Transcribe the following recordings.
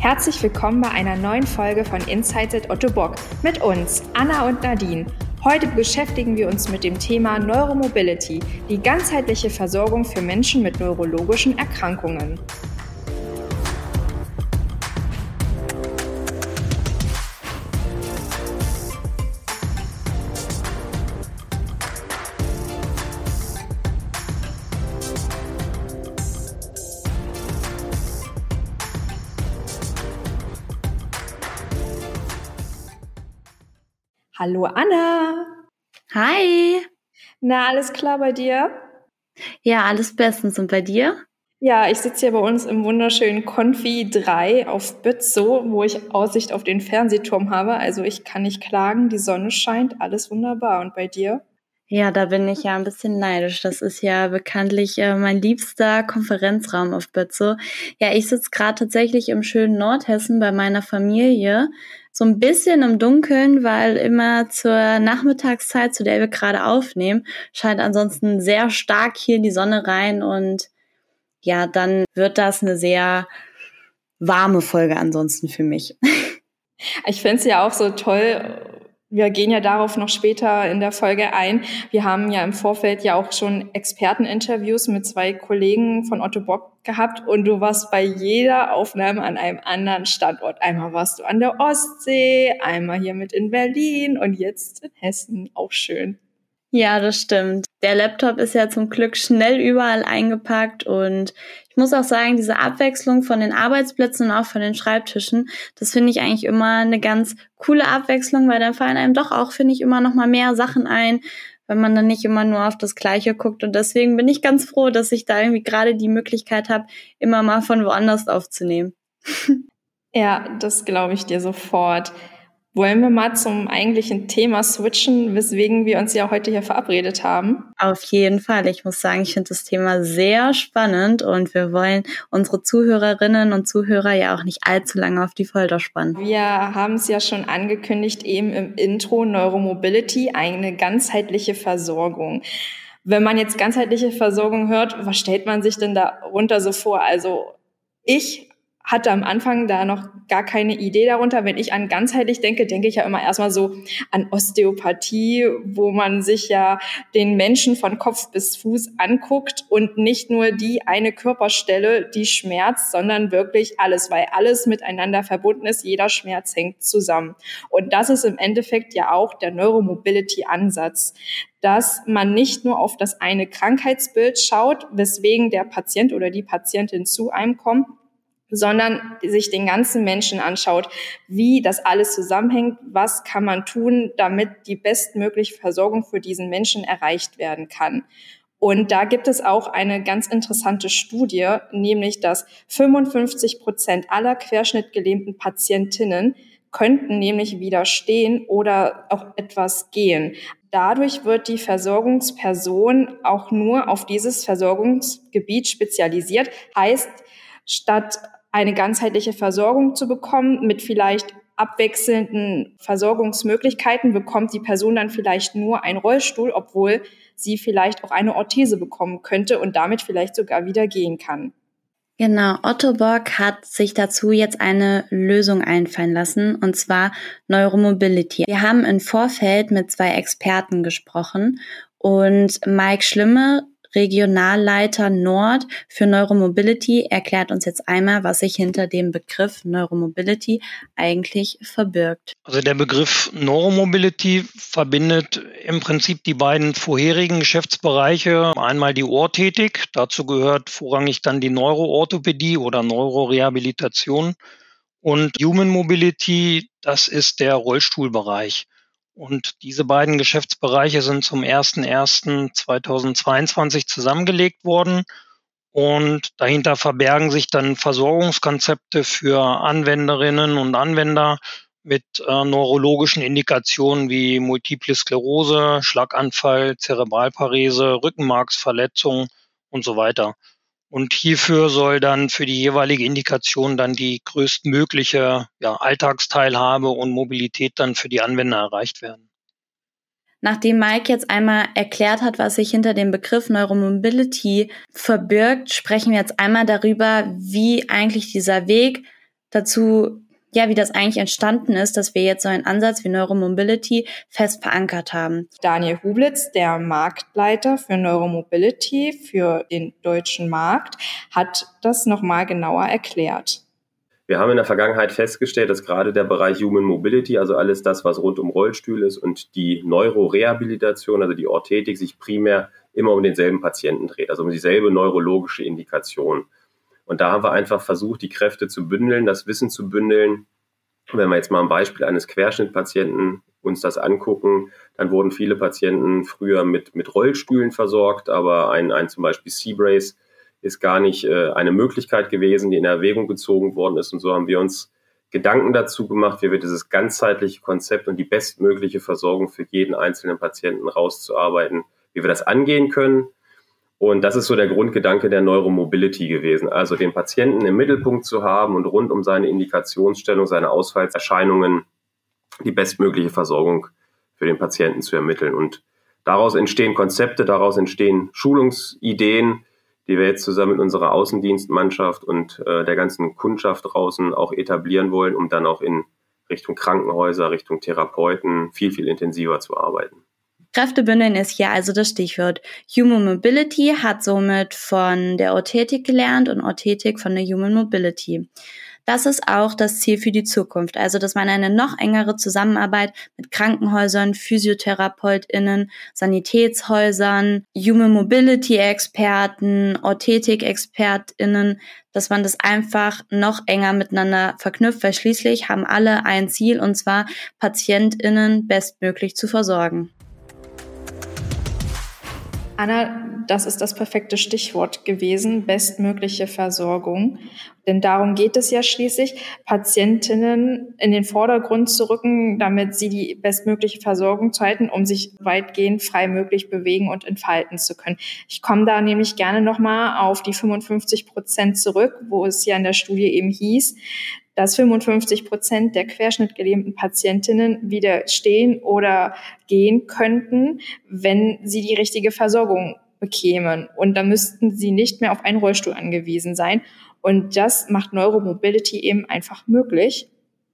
Herzlich willkommen bei einer neuen Folge von Insights at Otto Bock mit uns, Anna und Nadine. Heute beschäftigen wir uns mit dem Thema Neuromobility, die ganzheitliche Versorgung für Menschen mit neurologischen Erkrankungen. Hallo Anna. Hi. Na, alles klar bei dir? Ja, alles bestens. Und bei dir? Ja, ich sitze hier bei uns im wunderschönen Confi 3 auf Bützow, wo ich Aussicht auf den Fernsehturm habe. Also ich kann nicht klagen, die Sonne scheint, alles wunderbar. Und bei dir? Ja, da bin ich ja ein bisschen neidisch. Das ist ja bekanntlich äh, mein liebster Konferenzraum auf Bützow. Ja, ich sitze gerade tatsächlich im schönen Nordhessen bei meiner Familie so ein bisschen im Dunkeln, weil immer zur Nachmittagszeit, zu der wir gerade aufnehmen, scheint ansonsten sehr stark hier die Sonne rein und ja, dann wird das eine sehr warme Folge ansonsten für mich. Ich finde es ja auch so toll, wir gehen ja darauf noch später in der Folge ein. Wir haben ja im Vorfeld ja auch schon Experteninterviews mit zwei Kollegen von Otto Bock gehabt und du warst bei jeder Aufnahme an einem anderen Standort. Einmal warst du an der Ostsee, einmal hier mit in Berlin und jetzt in Hessen. Auch schön. Ja, das stimmt. Der Laptop ist ja zum Glück schnell überall eingepackt und muss auch sagen, diese Abwechslung von den Arbeitsplätzen und auch von den Schreibtischen, das finde ich eigentlich immer eine ganz coole Abwechslung, weil dann fallen einem doch auch, finde ich, immer noch mal mehr Sachen ein, wenn man dann nicht immer nur auf das Gleiche guckt. Und deswegen bin ich ganz froh, dass ich da irgendwie gerade die Möglichkeit habe, immer mal von woanders aufzunehmen. Ja, das glaube ich dir sofort. Wollen wir mal zum eigentlichen Thema switchen, weswegen wir uns ja heute hier verabredet haben? Auf jeden Fall. Ich muss sagen, ich finde das Thema sehr spannend und wir wollen unsere Zuhörerinnen und Zuhörer ja auch nicht allzu lange auf die Folter spannen. Wir haben es ja schon angekündigt, eben im Intro Neuromobility, eine ganzheitliche Versorgung. Wenn man jetzt ganzheitliche Versorgung hört, was stellt man sich denn darunter so vor? Also ich hatte am Anfang da noch gar keine Idee darunter. Wenn ich an ganzheitlich denke, denke ich ja immer erstmal so an Osteopathie, wo man sich ja den Menschen von Kopf bis Fuß anguckt und nicht nur die eine Körperstelle, die schmerzt, sondern wirklich alles, weil alles miteinander verbunden ist. Jeder Schmerz hängt zusammen. Und das ist im Endeffekt ja auch der Neuromobility-Ansatz dass man nicht nur auf das eine Krankheitsbild schaut, weswegen der Patient oder die Patientin zu einem kommt, sondern sich den ganzen Menschen anschaut, wie das alles zusammenhängt, was kann man tun, damit die bestmögliche Versorgung für diesen Menschen erreicht werden kann. Und da gibt es auch eine ganz interessante Studie, nämlich dass 55 Prozent aller querschnittgelähmten Patientinnen könnten nämlich wieder stehen oder auch etwas gehen. Dadurch wird die Versorgungsperson auch nur auf dieses Versorgungsgebiet spezialisiert. Heißt, statt eine ganzheitliche Versorgung zu bekommen mit vielleicht abwechselnden Versorgungsmöglichkeiten, bekommt die Person dann vielleicht nur einen Rollstuhl, obwohl sie vielleicht auch eine Orthese bekommen könnte und damit vielleicht sogar wieder gehen kann. Genau, Otto Bock hat sich dazu jetzt eine Lösung einfallen lassen, und zwar Neuromobility. Wir haben im Vorfeld mit zwei Experten gesprochen und Mike Schlimme Regionalleiter Nord für Neuromobility erklärt uns jetzt einmal, was sich hinter dem Begriff Neuromobility eigentlich verbirgt. Also der Begriff Neuromobility verbindet im Prinzip die beiden vorherigen Geschäftsbereiche. Einmal die Ohrtätig, dazu gehört vorrangig dann die Neuroorthopädie oder Neurorehabilitation und Human Mobility, das ist der Rollstuhlbereich. Und diese beiden Geschäftsbereiche sind zum 01.01.2022 zusammengelegt worden. Und dahinter verbergen sich dann Versorgungskonzepte für Anwenderinnen und Anwender mit äh, neurologischen Indikationen wie Multiple Sklerose, Schlaganfall, Zerebralparese, Rückenmarksverletzung und so weiter. Und hierfür soll dann für die jeweilige Indikation dann die größtmögliche ja, Alltagsteilhabe und Mobilität dann für die Anwender erreicht werden. Nachdem Mike jetzt einmal erklärt hat, was sich hinter dem Begriff Neuromobility verbirgt, sprechen wir jetzt einmal darüber, wie eigentlich dieser Weg dazu, ja, wie das eigentlich entstanden ist, dass wir jetzt so einen Ansatz wie Neuromobility fest verankert haben. Daniel Hublitz, der Marktleiter für Neuromobility für den deutschen Markt, hat das nochmal genauer erklärt. Wir haben in der Vergangenheit festgestellt, dass gerade der Bereich Human Mobility, also alles das, was rund um Rollstuhl ist und die Neurorehabilitation, also die Orthetik, sich primär immer um denselben Patienten dreht, also um dieselbe neurologische Indikation. Und da haben wir einfach versucht, die Kräfte zu bündeln, das Wissen zu bündeln. Wenn wir jetzt mal ein Beispiel eines Querschnittpatienten uns das angucken, dann wurden viele Patienten früher mit, mit Rollstühlen versorgt, aber ein, ein zum Beispiel C-Brace ist gar nicht äh, eine Möglichkeit gewesen, die in Erwägung gezogen worden ist. Und so haben wir uns Gedanken dazu gemacht, wie wir dieses ganzheitliche Konzept und die bestmögliche Versorgung für jeden einzelnen Patienten rauszuarbeiten, wie wir das angehen können. Und das ist so der Grundgedanke der Neuromobility gewesen. Also den Patienten im Mittelpunkt zu haben und rund um seine Indikationsstellung, seine Ausfallserscheinungen die bestmögliche Versorgung für den Patienten zu ermitteln. Und daraus entstehen Konzepte, daraus entstehen Schulungsideen, die wir jetzt zusammen mit unserer Außendienstmannschaft und äh, der ganzen Kundschaft draußen auch etablieren wollen, um dann auch in Richtung Krankenhäuser, Richtung Therapeuten viel, viel intensiver zu arbeiten. Kräftebündeln ist hier also das Stichwort. Human Mobility hat somit von der Orthetik gelernt und Orthetik von der Human Mobility. Das ist auch das Ziel für die Zukunft, also dass man eine noch engere Zusammenarbeit mit Krankenhäusern, PhysiotherapeutInnen, Sanitätshäusern, Human Mobility Experten, Orthetik ExpertInnen, dass man das einfach noch enger miteinander verknüpft, weil schließlich haben alle ein Ziel und zwar PatientInnen bestmöglich zu versorgen. Anna, das ist das perfekte Stichwort gewesen, bestmögliche Versorgung. Denn darum geht es ja schließlich, Patientinnen in den Vordergrund zu rücken, damit sie die bestmögliche Versorgung zu halten, um sich weitgehend frei möglich bewegen und entfalten zu können. Ich komme da nämlich gerne nochmal auf die 55 Prozent zurück, wo es ja in der Studie eben hieß, dass 55 Prozent der querschnittgelähmten Patientinnen wieder stehen oder gehen könnten, wenn sie die richtige Versorgung bekämen. Und da müssten sie nicht mehr auf einen Rollstuhl angewiesen sein. Und das macht Neuromobility eben einfach möglich.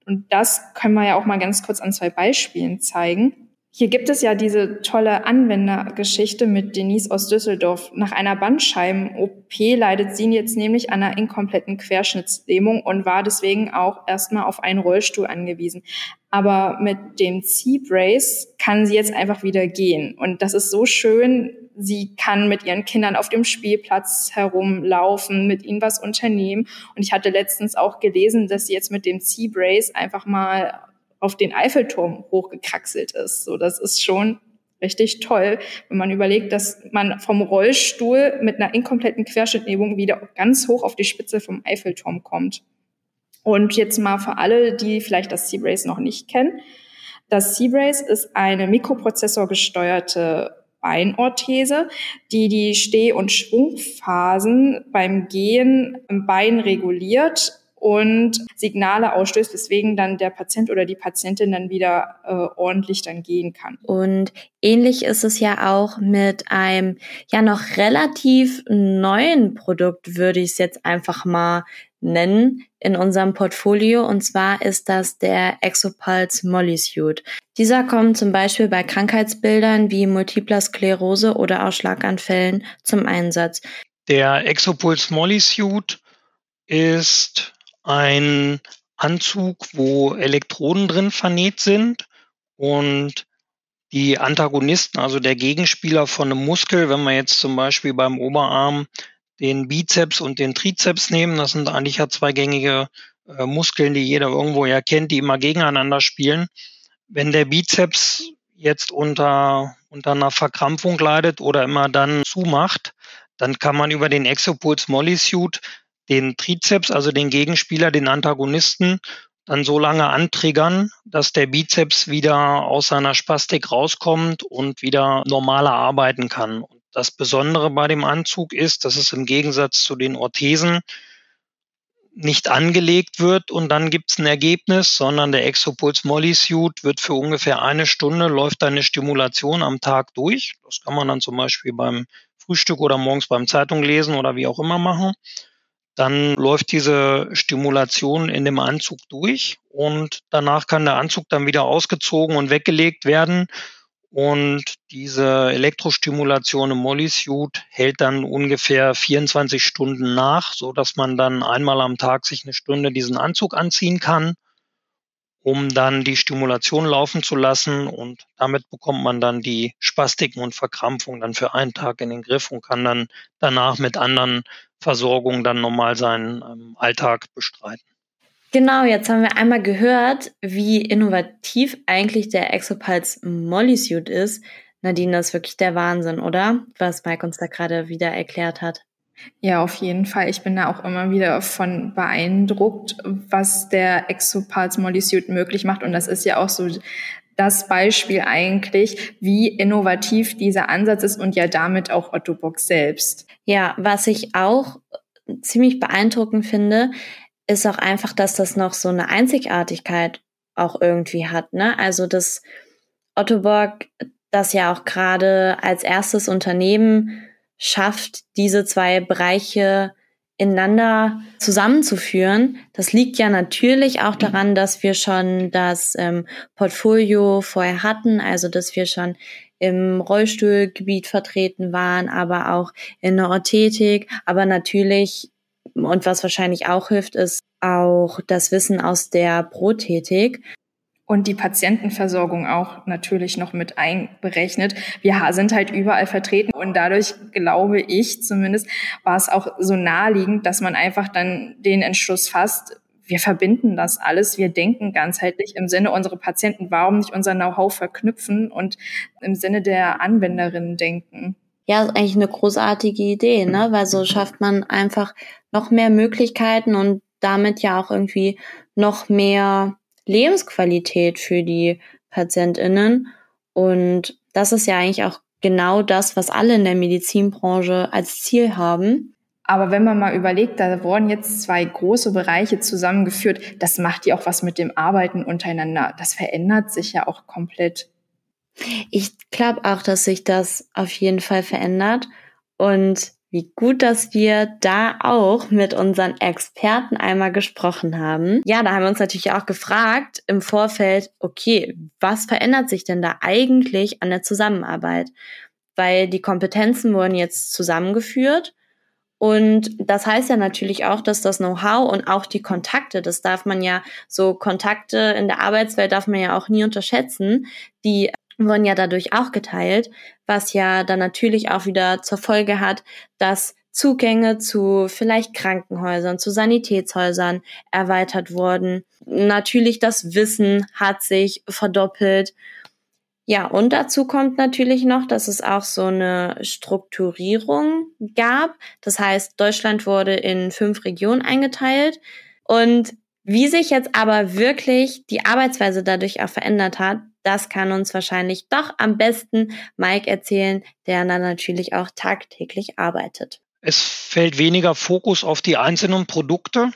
Und das können wir ja auch mal ganz kurz an zwei Beispielen zeigen. Hier gibt es ja diese tolle Anwendergeschichte mit Denise aus Düsseldorf. Nach einer Bandscheiben-OP leidet sie jetzt nämlich an einer inkompletten Querschnittslähmung und war deswegen auch erstmal auf einen Rollstuhl angewiesen. Aber mit dem C-Brace kann sie jetzt einfach wieder gehen. Und das ist so schön. Sie kann mit ihren Kindern auf dem Spielplatz herumlaufen, mit ihnen was unternehmen. Und ich hatte letztens auch gelesen, dass sie jetzt mit dem C-Brace einfach mal auf den Eiffelturm hochgekraxelt ist. So, das ist schon richtig toll, wenn man überlegt, dass man vom Rollstuhl mit einer inkompletten Querschnittlähmung wieder ganz hoch auf die Spitze vom Eiffelturm kommt. Und jetzt mal für alle, die vielleicht das C-Brace noch nicht kennen. Das C-Brace ist eine mikroprozessorgesteuerte Beinorthese, die die Steh- und Schwungphasen beim Gehen im Bein reguliert und Signale ausstößt, weswegen dann der Patient oder die Patientin dann wieder äh, ordentlich dann gehen kann. Und ähnlich ist es ja auch mit einem ja noch relativ neuen Produkt, würde ich es jetzt einfach mal nennen, in unserem Portfolio. Und zwar ist das der Exopulse Molly Suit. Dieser kommt zum Beispiel bei Krankheitsbildern wie Multipler Sklerose oder auch Schlaganfällen zum Einsatz. Der Exopulse Molly Suit ist ein Anzug, wo Elektroden drin vernäht sind und die Antagonisten, also der Gegenspieler von einem Muskel, wenn wir jetzt zum Beispiel beim Oberarm den Bizeps und den Trizeps nehmen, das sind eigentlich ja zwei gängige äh, Muskeln, die jeder irgendwo ja kennt, die immer gegeneinander spielen. Wenn der Bizeps jetzt unter, unter einer Verkrampfung leidet oder immer dann zumacht, dann kann man über den Exopuls Molly Suit den Trizeps, also den Gegenspieler, den Antagonisten, dann so lange antriggern, dass der Bizeps wieder aus seiner Spastik rauskommt und wieder normaler arbeiten kann. Und das Besondere bei dem Anzug ist, dass es im Gegensatz zu den Orthesen nicht angelegt wird und dann gibt es ein Ergebnis, sondern der Exopuls Molly Suit wird für ungefähr eine Stunde läuft eine Stimulation am Tag durch. Das kann man dann zum Beispiel beim Frühstück oder morgens beim Zeitung lesen oder wie auch immer machen Dann läuft diese Stimulation in dem Anzug durch und danach kann der Anzug dann wieder ausgezogen und weggelegt werden. Und diese Elektrostimulation im Molly-Suit hält dann ungefähr 24 Stunden nach, so dass man dann einmal am Tag sich eine Stunde diesen Anzug anziehen kann um dann die Stimulation laufen zu lassen und damit bekommt man dann die Spastiken und Verkrampfungen dann für einen Tag in den Griff und kann dann danach mit anderen Versorgungen dann normal seinen ähm, Alltag bestreiten. Genau, jetzt haben wir einmal gehört, wie innovativ eigentlich der Exopulse Mollysuit ist. Nadine, das ist wirklich der Wahnsinn, oder? Was Mike uns da gerade wieder erklärt hat. Ja, auf jeden Fall. Ich bin da auch immer wieder von beeindruckt, was der Exopulse Mollysuit möglich macht. Und das ist ja auch so das Beispiel eigentlich, wie innovativ dieser Ansatz ist und ja damit auch Otto Bock selbst. Ja, was ich auch ziemlich beeindruckend finde, ist auch einfach, dass das noch so eine Einzigartigkeit auch irgendwie hat. Ne? Also dass Otto Bock das ja auch gerade als erstes Unternehmen schafft, diese zwei Bereiche ineinander zusammenzuführen. Das liegt ja natürlich auch daran, dass wir schon das ähm, Portfolio vorher hatten, also dass wir schon im Rollstuhlgebiet vertreten waren, aber auch in der Orthetik. Aber natürlich, und was wahrscheinlich auch hilft, ist auch das Wissen aus der Prothetik und die Patientenversorgung auch natürlich noch mit einberechnet. Wir sind halt überall vertreten und dadurch glaube ich zumindest war es auch so naheliegend, dass man einfach dann den Entschluss fasst, wir verbinden das alles, wir denken ganzheitlich im Sinne unserer Patienten, warum nicht unser Know-how verknüpfen und im Sinne der Anwenderinnen denken. Ja, ist eigentlich eine großartige Idee, ne? Weil so schafft man einfach noch mehr Möglichkeiten und damit ja auch irgendwie noch mehr Lebensqualität für die PatientInnen. Und das ist ja eigentlich auch genau das, was alle in der Medizinbranche als Ziel haben. Aber wenn man mal überlegt, da wurden jetzt zwei große Bereiche zusammengeführt, das macht ja auch was mit dem Arbeiten untereinander. Das verändert sich ja auch komplett. Ich glaube auch, dass sich das auf jeden Fall verändert. Und wie gut, dass wir da auch mit unseren Experten einmal gesprochen haben. Ja, da haben wir uns natürlich auch gefragt im Vorfeld, okay, was verändert sich denn da eigentlich an der Zusammenarbeit? Weil die Kompetenzen wurden jetzt zusammengeführt. Und das heißt ja natürlich auch, dass das Know-how und auch die Kontakte, das darf man ja, so Kontakte in der Arbeitswelt darf man ja auch nie unterschätzen, die wurden ja dadurch auch geteilt, was ja dann natürlich auch wieder zur Folge hat, dass Zugänge zu vielleicht Krankenhäusern, zu Sanitätshäusern erweitert wurden. Natürlich das Wissen hat sich verdoppelt. Ja, und dazu kommt natürlich noch, dass es auch so eine Strukturierung gab. Das heißt, Deutschland wurde in fünf Regionen eingeteilt. Und wie sich jetzt aber wirklich die Arbeitsweise dadurch auch verändert hat, das kann uns wahrscheinlich doch am besten Mike erzählen, der dann natürlich auch tagtäglich arbeitet. Es fällt weniger Fokus auf die einzelnen Produkte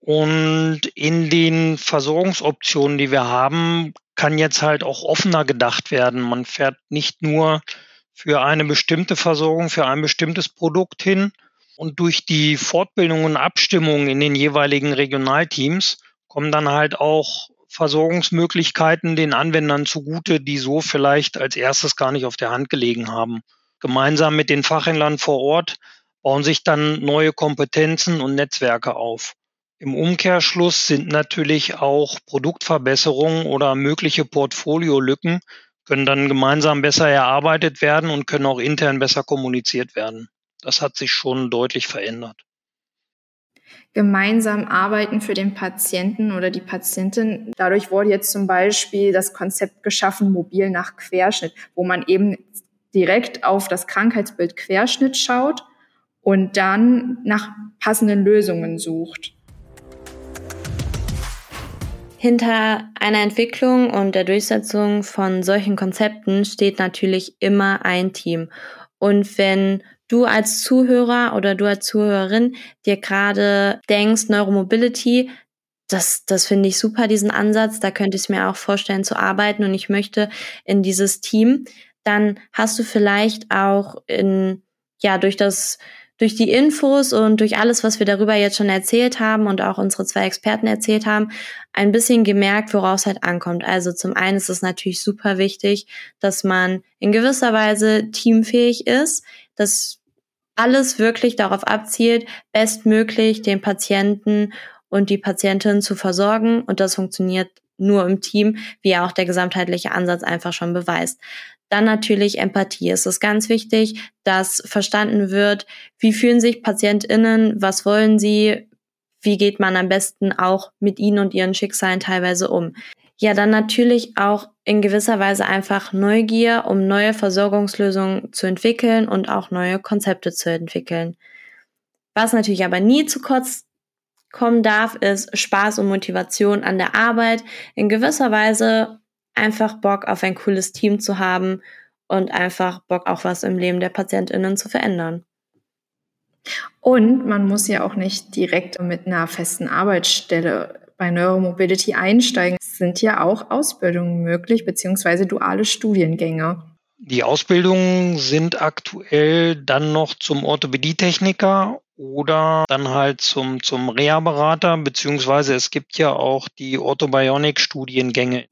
und in den Versorgungsoptionen, die wir haben, kann jetzt halt auch offener gedacht werden. Man fährt nicht nur für eine bestimmte Versorgung, für ein bestimmtes Produkt hin. Und durch die Fortbildung und Abstimmung in den jeweiligen Regionalteams kommen dann halt auch Versorgungsmöglichkeiten den Anwendern zugute, die so vielleicht als erstes gar nicht auf der Hand gelegen haben. Gemeinsam mit den Fachhändlern vor Ort bauen sich dann neue Kompetenzen und Netzwerke auf. Im Umkehrschluss sind natürlich auch Produktverbesserungen oder mögliche Portfoliolücken können dann gemeinsam besser erarbeitet werden und können auch intern besser kommuniziert werden. Das hat sich schon deutlich verändert gemeinsam arbeiten für den Patienten oder die Patientin. Dadurch wurde jetzt zum Beispiel das Konzept geschaffen, mobil nach Querschnitt, wo man eben direkt auf das Krankheitsbild Querschnitt schaut und dann nach passenden Lösungen sucht. Hinter einer Entwicklung und der Durchsetzung von solchen Konzepten steht natürlich immer ein Team. Und wenn du als Zuhörer oder du als Zuhörerin dir gerade denkst, Neuromobility, das, das finde ich super, diesen Ansatz, da könnte ich mir auch vorstellen zu arbeiten und ich möchte in dieses Team, dann hast du vielleicht auch in, ja, durch das, durch die Infos und durch alles, was wir darüber jetzt schon erzählt haben und auch unsere zwei Experten erzählt haben, ein bisschen gemerkt, woraus halt ankommt. Also zum einen ist es natürlich super wichtig, dass man in gewisser Weise teamfähig ist, dass alles wirklich darauf abzielt, bestmöglich den Patienten und die Patientin zu versorgen. Und das funktioniert nur im Team, wie auch der gesamtheitliche Ansatz einfach schon beweist. Dann natürlich Empathie. Es ist ganz wichtig, dass verstanden wird, wie fühlen sich PatientInnen, was wollen sie, wie geht man am besten auch mit ihnen und ihren Schicksalen teilweise um. Ja, dann natürlich auch in gewisser Weise einfach Neugier, um neue Versorgungslösungen zu entwickeln und auch neue Konzepte zu entwickeln. Was natürlich aber nie zu kurz kommen darf, ist Spaß und Motivation an der Arbeit. In gewisser Weise einfach Bock auf ein cooles Team zu haben und einfach Bock auch was im Leben der PatientInnen zu verändern. Und man muss ja auch nicht direkt mit einer festen Arbeitsstelle bei Neuromobility einsteigen. Sind ja auch Ausbildungen möglich, beziehungsweise duale Studiengänge. Die Ausbildungen sind aktuell dann noch zum Orthopädietechniker oder dann halt zum, zum Reha-Berater, beziehungsweise es gibt ja auch die Orthobionic-Studiengänge.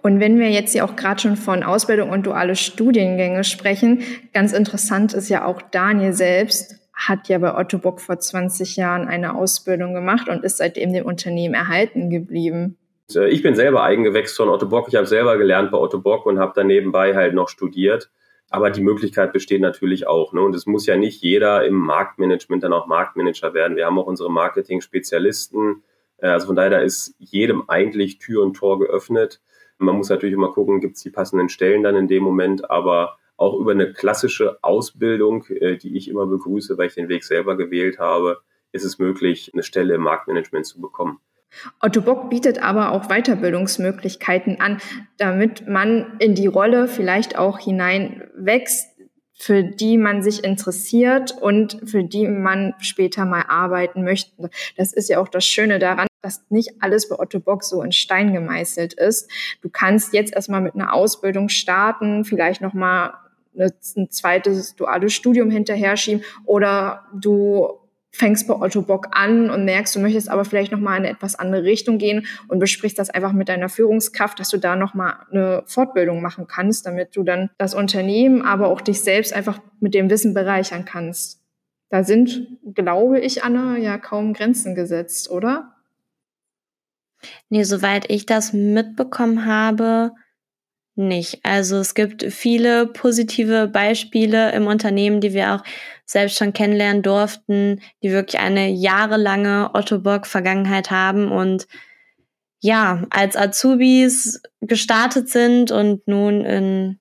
Und wenn wir jetzt ja auch gerade schon von Ausbildung und duale Studiengänge sprechen, ganz interessant ist ja auch Daniel selbst hat ja bei Otto Bock vor 20 Jahren eine Ausbildung gemacht und ist seitdem dem Unternehmen erhalten geblieben. Äh, ich bin selber eingewechselt von Otto Bock. Ich habe selber gelernt bei Otto Bock und habe dann nebenbei halt noch studiert. Aber die Möglichkeit besteht natürlich auch. Ne? Und es muss ja nicht jeder im Marktmanagement dann auch Marktmanager werden. Wir haben auch unsere Marketing-Spezialisten. Äh, also von daher, da ist jedem eigentlich Tür und Tor geöffnet. Man muss natürlich immer gucken, gibt es die passenden Stellen dann in dem Moment. Aber auch über eine klassische Ausbildung, äh, die ich immer begrüße, weil ich den Weg selber gewählt habe, ist es möglich, eine Stelle im Marktmanagement zu bekommen. Otto Bock bietet aber auch Weiterbildungsmöglichkeiten an, damit man in die Rolle vielleicht auch hineinwächst, für die man sich interessiert und für die man später mal arbeiten möchte. Das ist ja auch das Schöne daran, dass nicht alles bei Otto Bock so in Stein gemeißelt ist. Du kannst jetzt erstmal mit einer Ausbildung starten, vielleicht nochmal ein zweites duales Studium hinterher schieben oder du fängst bei Otto Bock an und merkst, du möchtest aber vielleicht noch mal in eine etwas andere Richtung gehen und besprichst das einfach mit deiner Führungskraft, dass du da noch mal eine Fortbildung machen kannst, damit du dann das Unternehmen, aber auch dich selbst einfach mit dem Wissen bereichern kannst. Da sind, glaube ich, Anna, ja kaum Grenzen gesetzt, oder? Nee, soweit ich das mitbekommen habe, nicht. Also es gibt viele positive Beispiele im Unternehmen, die wir auch selbst schon kennenlernen durften, die wirklich eine jahrelange Otto Bock Vergangenheit haben und ja, als Azubis gestartet sind und nun in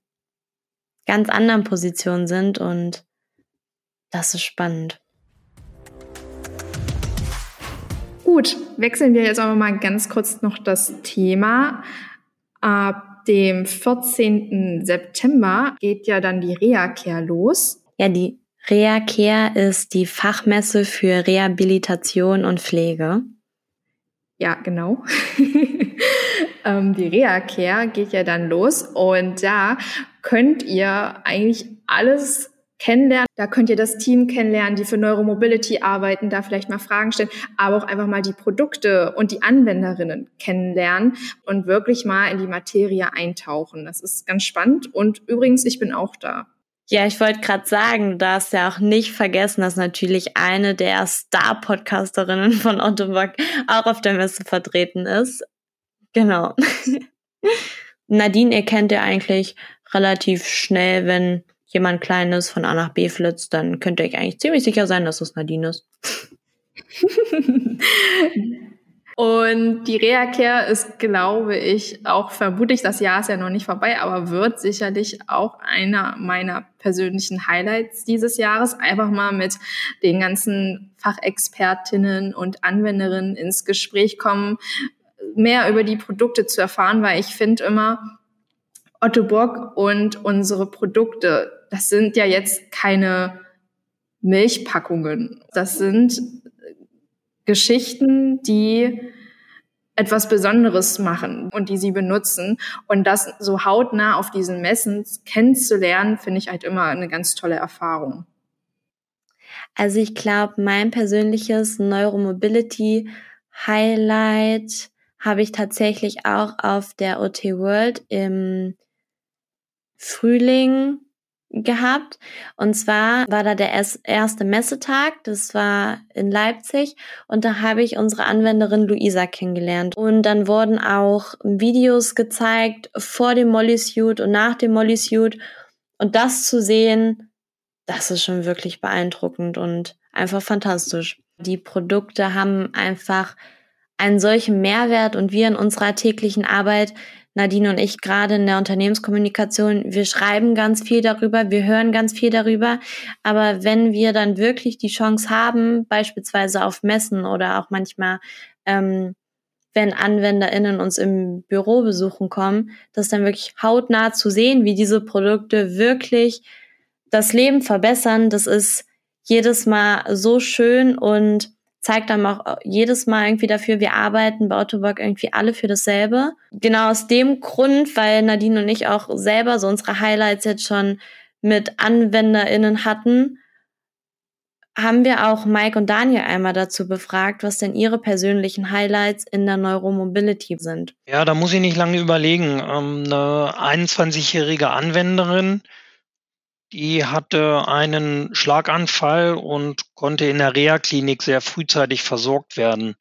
ganz anderen Positionen sind und das ist spannend. Gut, wechseln wir jetzt aber mal ganz kurz noch das Thema. Ab dem 14. September geht ja dann die Reha-Care los. Ja, die Reha-Care ist die Fachmesse für Rehabilitation und Pflege. Ja, genau. ähm, die Reha-Care geht ja dann los und da könnt ihr eigentlich alles kennenlernen. Da könnt ihr das Team kennenlernen, die für Neuromobility arbeiten, da vielleicht mal Fragen stellen, aber auch einfach mal die Produkte und die Anwenderinnen kennenlernen und wirklich mal in die Materie eintauchen. Das ist ganz spannend. Und übrigens, ich bin auch da. Ja, ich wollte gerade sagen, du darfst ja auch nicht vergessen, dass natürlich eine der Star-Podcasterinnen von Otto Bock auch auf der Messe vertreten ist. Genau. Nadine erkennt ihr eigentlich relativ schnell, wenn jemand Kleines von A nach B flitzt, dann könnt ihr euch eigentlich ziemlich sicher sein, dass es Nadine ist. Und die Reha-Care ist, glaube ich, auch vermutlich, das Jahr ist ja noch nicht vorbei, aber wird sicherlich auch einer meiner persönlichen Highlights dieses Jahres. Einfach mal mit den ganzen Fachexpertinnen und Anwenderinnen ins Gespräch kommen, mehr über die Produkte zu erfahren, weil ich finde immer, Otto Bock und unsere Produkte das sind ja jetzt keine Milchpackungen. Das sind Geschichten, die etwas Besonderes machen und die sie benutzen. Und das so hautnah auf diesen Messen kennenzulernen, finde ich halt immer eine ganz tolle Erfahrung. Also ich glaube, mein persönliches Neuromobility Highlight habe ich tatsächlich auch auf der OT World im Frühling gehabt. Und zwar war da der erste Messetag, das war in Leipzig und da habe ich unsere Anwenderin Luisa kennengelernt. Und dann wurden auch Videos gezeigt vor dem Molly Suit und nach dem Molly Suit und das zu sehen, das ist schon wirklich beeindruckend und einfach fantastisch. Die Produkte haben einfach einen solchen Mehrwert und wir in unserer täglichen Arbeit Nadine und ich gerade in der Unternehmenskommunikation, wir schreiben ganz viel darüber, wir hören ganz viel darüber, aber wenn wir dann wirklich die Chance haben, beispielsweise auf Messen oder auch manchmal, ähm, wenn AnwenderInnen uns im Büro besuchen kommen, das dann wirklich hautnah zu sehen, wie diese Produkte wirklich das Leben verbessern, das ist jedes Mal so schön und zeigt dann auch jedes Mal irgendwie dafür, wir arbeiten bei Autowork irgendwie alle für dasselbe. Genau aus dem Grund, weil Nadine und ich auch selber so unsere Highlights jetzt schon mit AnwenderInnen hatten, haben wir auch Mike und Daniel einmal dazu befragt, was denn ihre persönlichen Highlights in der Neuromobility sind. Ja, da muss ich nicht lange überlegen. Ähm, eine 21-jährige Anwenderin, die hatte einen Schlaganfall und konnte in der Reha-Klinik sehr frühzeitig versorgt werden.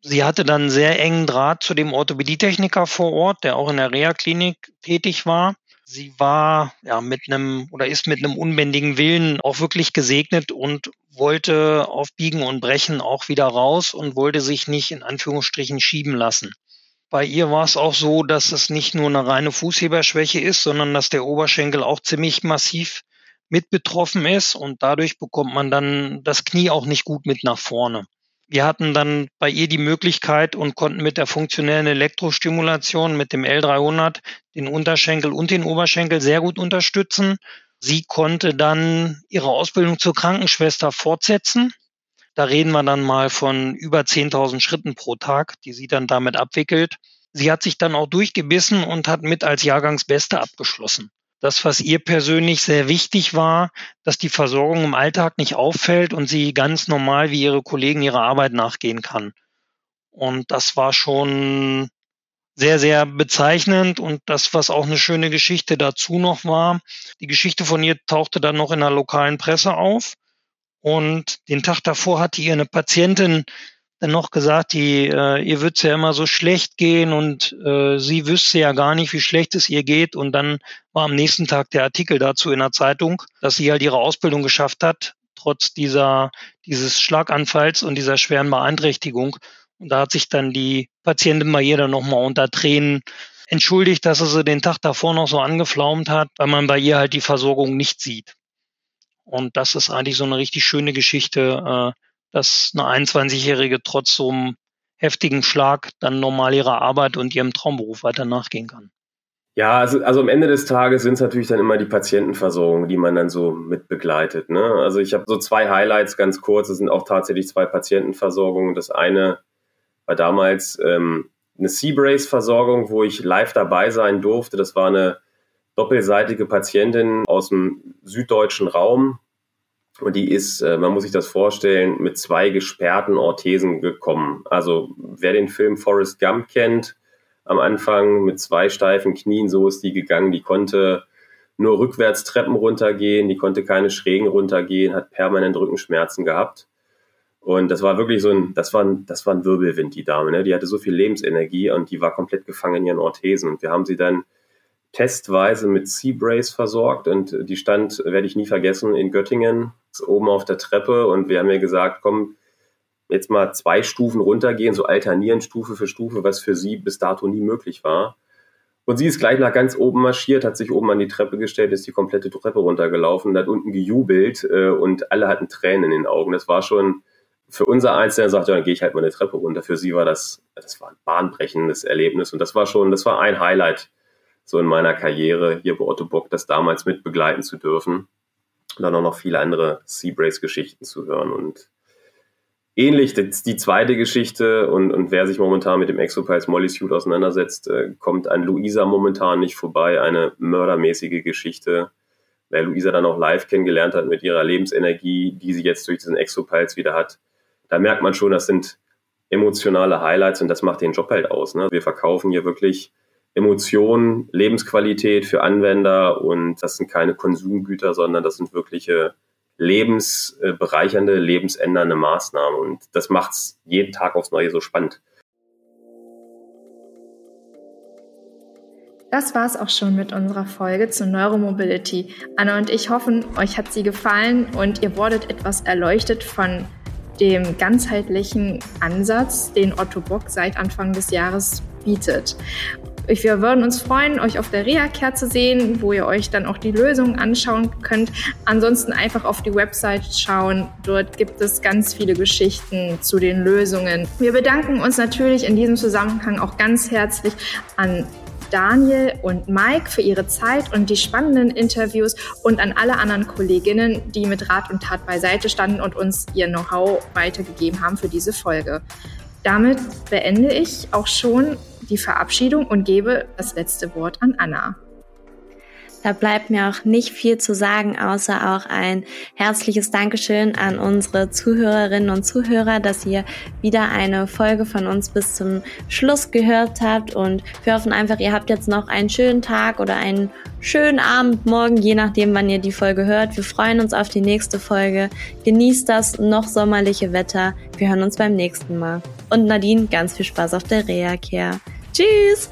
Sie hatte dann sehr engen Draht zu dem Orthopädietechniker vor Ort, der auch in der Reha-Klinik tätig war. Sie war ja mit einem oder ist mit einem unbändigen Willen auch wirklich gesegnet und wollte auf Biegen und Brechen auch wieder raus und wollte sich nicht in Anführungsstrichen schieben lassen. Bei ihr war es auch so, dass es nicht nur eine reine Fußheberschwäche ist, sondern dass der Oberschenkel auch ziemlich massiv mit betroffen ist und dadurch bekommt man dann das Knie auch nicht gut mit nach vorne. Wir hatten dann bei ihr die Möglichkeit und konnten mit der funktionellen Elektrostimulation mit dem L300 den Unterschenkel und den Oberschenkel sehr gut unterstützen. Sie konnte dann ihre Ausbildung zur Krankenschwester fortsetzen da reden wir dann mal von über 10.000 Schritten pro Tag, die sie dann damit abwickelt. Sie hat sich dann auch durchgebissen und hat mit als Jahrgangsbeste abgeschlossen. Das, was ihr persönlich sehr wichtig war, dass die Versorgung im Alltag nicht auffällt und sie ganz normal wie ihre Kollegen ihrer Arbeit nachgehen kann. Und das war schon sehr, sehr bezeichnend und das, was auch eine schöne Geschichte dazu noch war. Die Geschichte von ihr tauchte dann noch in der lokalen Presse auf. Und den Tag davor hatte ihr eine Patientin dann noch gesagt, die, äh, ihr wird's ja immer so schlecht gehen und äh, sie wüsste ja gar nicht, wie schlecht es ihr geht. Und dann war am nächsten Tag der Artikel dazu in der Zeitung, dass sie halt ihre Ausbildung geschafft hat, trotz dieser, dieses Schlaganfalls und dieser schweren Beeinträchtigung. Und da hat sich dann die Patientin bei ihr dann nochmal unter Tränen entschuldigt, dass sie den Tag davor noch so angeflaumt hat, weil man bei ihr halt die Versorgung nicht sieht. Und das ist eigentlich so eine richtig schöne Geschichte, äh, dass eine 21-Jährige trotz so einem heftigen Schlag dann normal ihrer Arbeit und ihrem Traumberuf weiter nachgehen kann. Ja, also, also am Ende des Tages sind es natürlich dann immer die Patientenversorgung, die man dann so mit begleitet. Ne? Also ich habe so zwei Highlights ganz kurz. Es sind auch tatsächlich zwei Patientenversorgungen. Das eine war damals ähm, eine C-Brace-Versorgung, wo ich live dabei sein durfte. Das war eine doppelseitige Patientin aus dem süddeutschen Raum. Und die ist, äh, man muss sich das vorstellen, mit zwei gesperrten Orthesen gekommen. Also wer den Film Forrest Gump kennt, am Anfang mit zwei steifen Knien, so ist die gegangen. Die konnte nur rückwärts Treppen runtergehen, die konnte keine Schrägen runtergehen, hat permanent Rückenschmerzen gehabt. Und das war wirklich so ein, das war ein, das war ein Wirbelwind, die Dame. Ne? Die hatte so viel Lebensenergie und die war komplett gefangen in ihren Orthesen. Und wir haben sie dann testweise mit Sea-Brace versorgt und die stand, werde ich nie vergessen, in Göttingen, oben auf der Treppe und wir haben ihr gesagt, komm, jetzt mal zwei Stufen runtergehen, so alternieren Stufe für Stufe, was für sie bis dato nie möglich war. Und sie ist gleich nach ganz oben marschiert, hat sich oben an die Treppe gestellt, ist die komplette Treppe runtergelaufen, hat unten gejubelt äh, und alle hatten Tränen in den Augen. Das war schon für unser Einzelner sagt, ja, dann gehe ich halt mal eine Treppe runter. Für sie war das, das war ein bahnbrechendes Erlebnis und das war schon, das war ein Highlight so in meiner Karriere hier bei Otto Bock, das damals mit begleiten zu dürfen. Und dann auch noch viele andere Seabrace-Geschichten zu hören. Und ähnlich, die zweite Geschichte und, und wer sich momentan mit dem Exopulse Molly Suit auseinandersetzt, äh, kommt an Luisa momentan nicht vorbei. Eine mördermäßige Geschichte, wer Luisa dann auch live kennengelernt hat mit ihrer Lebensenergie, die sie jetzt durch diesen Exopulse wieder hat, da merkt man schon, das sind emotionale Highlights und das macht den Job halt aus. Ne? Wir verkaufen hier wirklich Emotionen, Lebensqualität für Anwender und das sind keine Konsumgüter, sondern das sind wirkliche lebensbereichernde, lebensändernde Maßnahmen und das macht es jeden Tag aufs Neue so spannend. Das war's auch schon mit unserer Folge zu Neuromobility. Anna und ich hoffen, euch hat sie gefallen und ihr wurdet etwas erleuchtet von dem ganzheitlichen Ansatz, den Otto Bock seit Anfang des Jahres bietet. Wir würden uns freuen, euch auf der Reha-Care zu sehen, wo ihr euch dann auch die Lösungen anschauen könnt. Ansonsten einfach auf die Website schauen. Dort gibt es ganz viele Geschichten zu den Lösungen. Wir bedanken uns natürlich in diesem Zusammenhang auch ganz herzlich an Daniel und Mike für ihre Zeit und die spannenden Interviews und an alle anderen Kolleginnen, die mit Rat und Tat beiseite standen und uns ihr Know-how weitergegeben haben für diese Folge. Damit beende ich auch schon die Verabschiedung und gebe das letzte Wort an Anna. Da bleibt mir auch nicht viel zu sagen, außer auch ein herzliches Dankeschön an unsere Zuhörerinnen und Zuhörer, dass ihr wieder eine Folge von uns bis zum Schluss gehört habt. Und wir hoffen einfach, ihr habt jetzt noch einen schönen Tag oder einen schönen Abend, morgen, je nachdem, wann ihr die Folge hört. Wir freuen uns auf die nächste Folge. Genießt das noch sommerliche Wetter. Wir hören uns beim nächsten Mal. Und Nadine, ganz viel Spaß auf der Reha-Care. Tschüss!